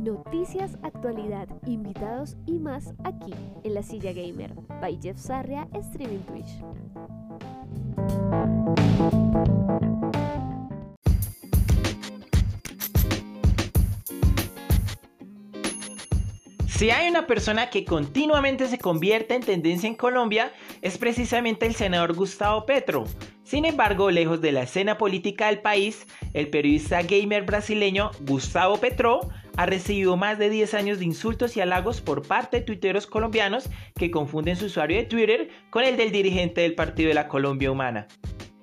Noticias, actualidad, invitados y más aquí en La Silla Gamer by Jeff Sarria Streaming Twitch. Si hay una persona que continuamente se convierte en tendencia en Colombia, es precisamente el senador Gustavo Petro. Sin embargo, lejos de la escena política del país, el periodista gamer brasileño Gustavo Petro ha recibido más de 10 años de insultos y halagos por parte de tuiteros colombianos que confunden su usuario de Twitter con el del dirigente del Partido de la Colombia Humana.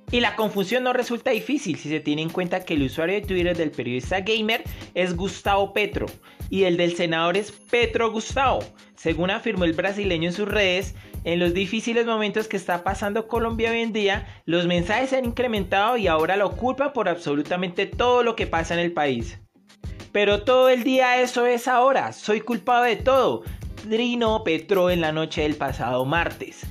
Y la confusión no resulta difícil si se tiene en cuenta que el usuario de Twitter del periodista gamer es Gustavo Petro y el del senador es Petro Gustavo. Según afirmó el brasileño en sus redes, en los difíciles momentos que está pasando Colombia hoy en día, los mensajes se han incrementado y ahora lo culpan por absolutamente todo lo que pasa en el país. Pero todo el día eso es ahora, soy culpado de todo. Trino Petro en la noche del pasado martes.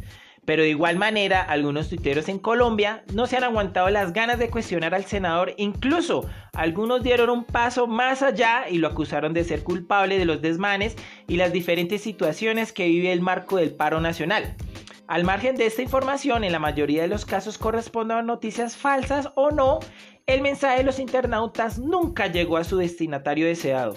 Pero de igual manera, algunos tuiteros en Colombia no se han aguantado las ganas de cuestionar al senador, incluso algunos dieron un paso más allá y lo acusaron de ser culpable de los desmanes y las diferentes situaciones que vive el marco del paro nacional. Al margen de esta información, en la mayoría de los casos corresponden a noticias falsas o no, el mensaje de los internautas nunca llegó a su destinatario deseado.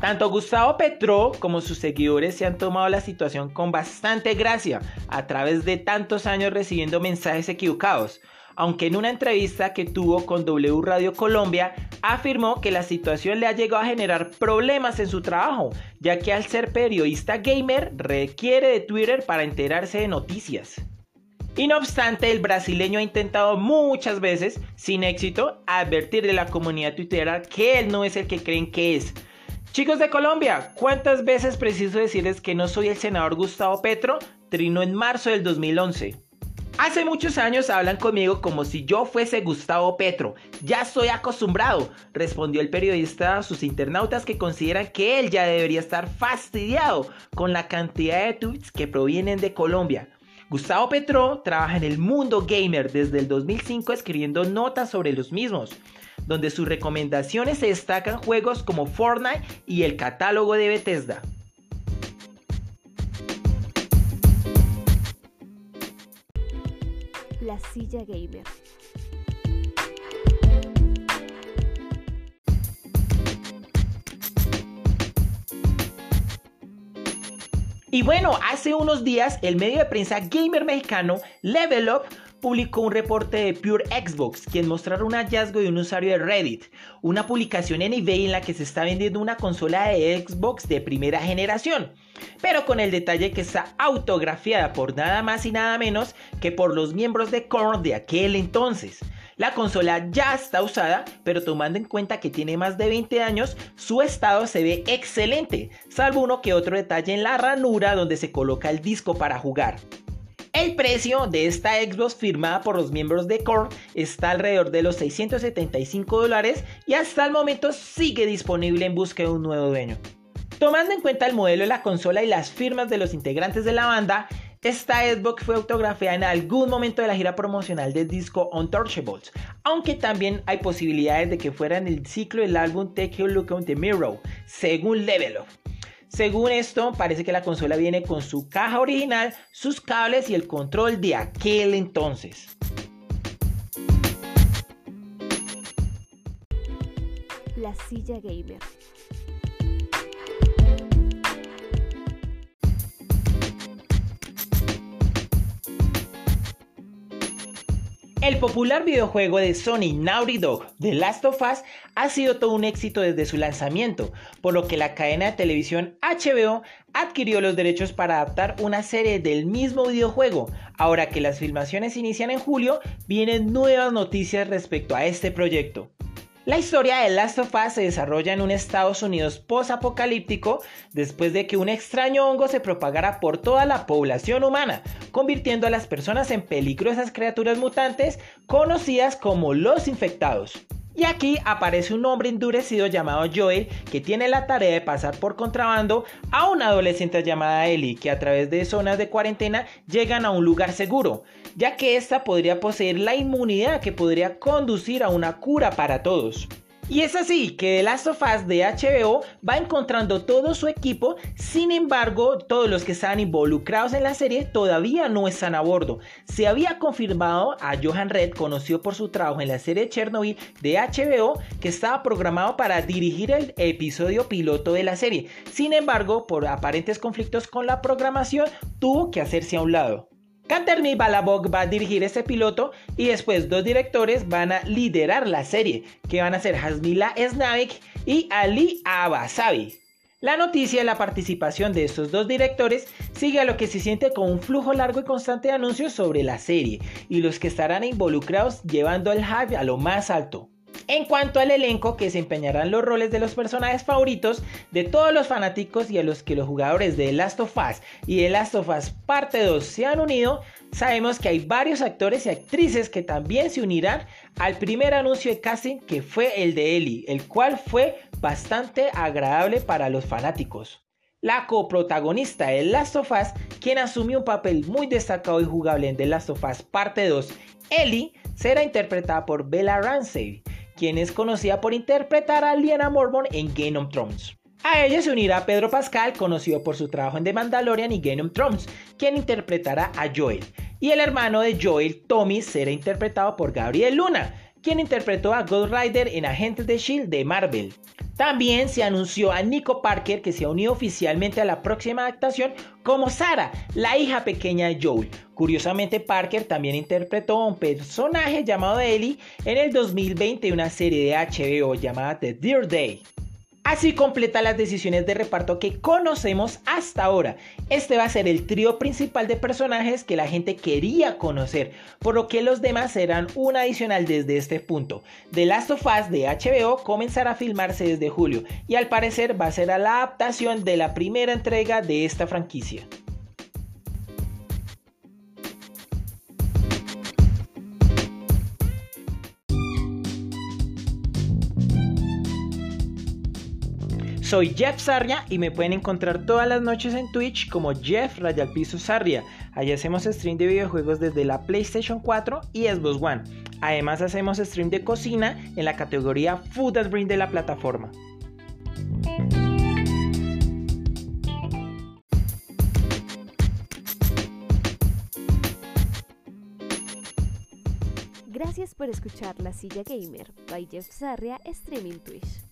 Tanto Gustavo Petro como sus seguidores se han tomado la situación con bastante gracia a través de tantos años recibiendo mensajes equivocados, aunque en una entrevista que tuvo con W Radio Colombia afirmó que la situación le ha llegado a generar problemas en su trabajo, ya que al ser periodista gamer requiere de Twitter para enterarse de noticias. Y no obstante, el brasileño ha intentado muchas veces, sin éxito, advertir de la comunidad twittera que él no es el que creen que es, Chicos de Colombia, ¿cuántas veces preciso decirles que no soy el senador Gustavo Petro? Trino en marzo del 2011. Hace muchos años hablan conmigo como si yo fuese Gustavo Petro. Ya estoy acostumbrado, respondió el periodista a sus internautas que consideran que él ya debería estar fastidiado con la cantidad de tweets que provienen de Colombia. Gustavo Petro trabaja en el mundo gamer desde el 2005 escribiendo notas sobre los mismos donde sus recomendaciones se destacan juegos como Fortnite y el catálogo de Bethesda. La silla gamer. Y bueno, hace unos días el medio de prensa gamer mexicano Level Up publicó un reporte de Pure Xbox, quien mostraron un hallazgo de un usuario de Reddit, una publicación en eBay en la que se está vendiendo una consola de Xbox de primera generación, pero con el detalle que está autografiada por nada más y nada menos que por los miembros de Korn de aquel entonces. La consola ya está usada, pero tomando en cuenta que tiene más de 20 años, su estado se ve excelente, salvo uno que otro detalle en la ranura donde se coloca el disco para jugar. El precio de esta Xbox firmada por los miembros de Core está alrededor de los 675 dólares y hasta el momento sigue disponible en busca de un nuevo dueño. Tomando en cuenta el modelo de la consola y las firmas de los integrantes de la banda, esta Xbox fue autografiada en algún momento de la gira promocional del disco Untouchables, aunque también hay posibilidades de que fuera en el ciclo del álbum Take a Look on the Mirror, según Level Up. Según esto, parece que la consola viene con su caja original, sus cables y el control de aquel entonces. La silla gamer. El popular videojuego de Sony Naughty Dog, The Last of Us, ha sido todo un éxito desde su lanzamiento, por lo que la cadena de televisión HBO adquirió los derechos para adaptar una serie del mismo videojuego. Ahora que las filmaciones inician en julio, vienen nuevas noticias respecto a este proyecto. La historia de Last of Us se desarrolla en un Estados Unidos post-apocalíptico después de que un extraño hongo se propagara por toda la población humana, convirtiendo a las personas en peligrosas criaturas mutantes conocidas como los infectados. Y aquí aparece un hombre endurecido llamado Joel que tiene la tarea de pasar por contrabando a una adolescente llamada Ellie que a través de zonas de cuarentena llegan a un lugar seguro, ya que esta podría poseer la inmunidad que podría conducir a una cura para todos. Y es así que The Last of Us de HBO va encontrando todo su equipo, sin embargo, todos los que estaban involucrados en la serie todavía no están a bordo. Se había confirmado a Johan Red, conocido por su trabajo en la serie Chernobyl de HBO, que estaba programado para dirigir el episodio piloto de la serie. Sin embargo, por aparentes conflictos con la programación, tuvo que hacerse a un lado. Kantermi Balabok va a dirigir este piloto y después dos directores van a liderar la serie, que van a ser Hasmila Snavik y Ali Abasabi. La noticia de la participación de estos dos directores sigue a lo que se siente como un flujo largo y constante de anuncios sobre la serie y los que estarán involucrados llevando el hype a lo más alto. En cuanto al elenco que desempeñarán los roles de los personajes favoritos de todos los fanáticos y a los que los jugadores de The Last of Us y The Last of Us Parte 2 se han unido, sabemos que hay varios actores y actrices que también se unirán al primer anuncio de casting que fue el de Ellie, el cual fue bastante agradable para los fanáticos. La coprotagonista de Last of Us, quien asumió un papel muy destacado y jugable en The Last of Us Parte 2, Ellie, será interpretada por Bella Ramsey, quien es conocida por interpretar a Liana Mormon en Game of Thrones. A ella se unirá Pedro Pascal, conocido por su trabajo en The Mandalorian y Game of Thrones, quien interpretará a Joel. Y el hermano de Joel, Tommy, será interpretado por Gabriel Luna, quien interpretó a Ghost Rider en Agentes de Shield de Marvel. También se anunció a Nico Parker que se ha unido oficialmente a la próxima adaptación como Sara, la hija pequeña de Joel. Curiosamente, Parker también interpretó a un personaje llamado Ellie en el 2020 en una serie de HBO llamada The Dear Day. Así completa las decisiones de reparto que conocemos hasta ahora. Este va a ser el trío principal de personajes que la gente quería conocer, por lo que los demás serán un adicional desde este punto. The Last of Us de HBO comenzará a filmarse desde julio y al parecer va a ser la adaptación de la primera entrega de esta franquicia. Soy Jeff Sarria y me pueden encontrar todas las noches en Twitch como Jeff Rayalpiso Sarria. Allí hacemos stream de videojuegos desde la PlayStation 4 y Xbox One. Además hacemos stream de cocina en la categoría Food and Bring de la plataforma. Gracias por escuchar La Silla Gamer by Jeff Sarria Streaming Twitch.